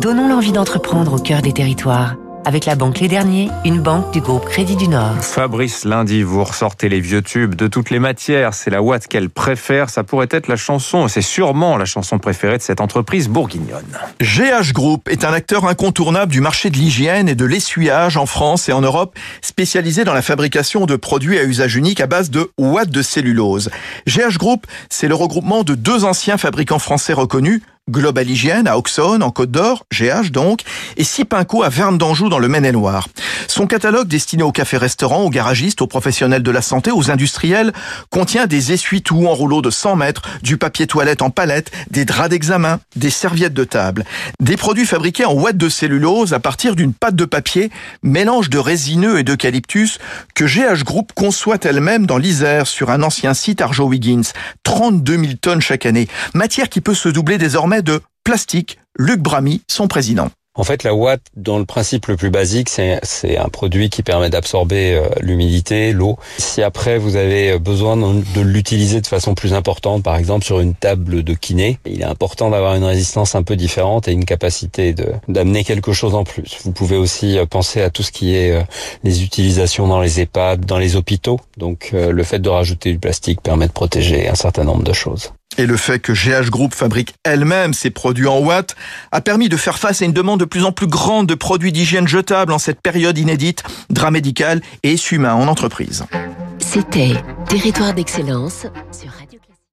Donnons l'envie d'entreprendre au cœur des territoires. Avec la banque Les Derniers, une banque du groupe Crédit du Nord. Fabrice Lundi, vous ressortez les vieux tubes de toutes les matières. C'est la Watt qu'elle préfère. Ça pourrait être la chanson, c'est sûrement la chanson préférée de cette entreprise bourguignonne. GH Group est un acteur incontournable du marché de l'hygiène et de l'essuyage en France et en Europe, spécialisé dans la fabrication de produits à usage unique à base de Watt de cellulose. GH Group, c'est le regroupement de deux anciens fabricants français reconnus, Global Hygiène à Auxonne, en Côte d'Or, GH donc, et Sipinco à Verne d'Anjou dans le Maine-et-Loire. Son catalogue destiné aux cafés-restaurants, aux garagistes, aux professionnels de la santé, aux industriels, contient des essuie-tout en rouleau de 100 mètres, du papier toilette en palette, des draps d'examen, des serviettes de table. Des produits fabriqués en ouate de cellulose à partir d'une pâte de papier, mélange de résineux et d'eucalyptus, que GH Group conçoit elle-même dans l'Isère sur un ancien site Arjo-Wiggins. 32 000 tonnes chaque année. Matière qui peut se doubler désormais de plastique. Luc Bramy, son président. En fait, la ouate, dans le principe le plus basique, c'est un produit qui permet d'absorber euh, l'humidité, l'eau. Si après vous avez besoin de l'utiliser de façon plus importante, par exemple sur une table de kiné, il est important d'avoir une résistance un peu différente et une capacité d'amener quelque chose en plus. Vous pouvez aussi euh, penser à tout ce qui est euh, les utilisations dans les EHPAD, dans les hôpitaux. Donc le fait de rajouter du plastique permet de protéger un certain nombre de choses. Et le fait que GH Group fabrique elle-même ses produits en watts a permis de faire face à une demande de plus en plus grande de produits d'hygiène jetables en cette période inédite, drap médical et essuie-main en entreprise. C'était Territoire d'excellence sur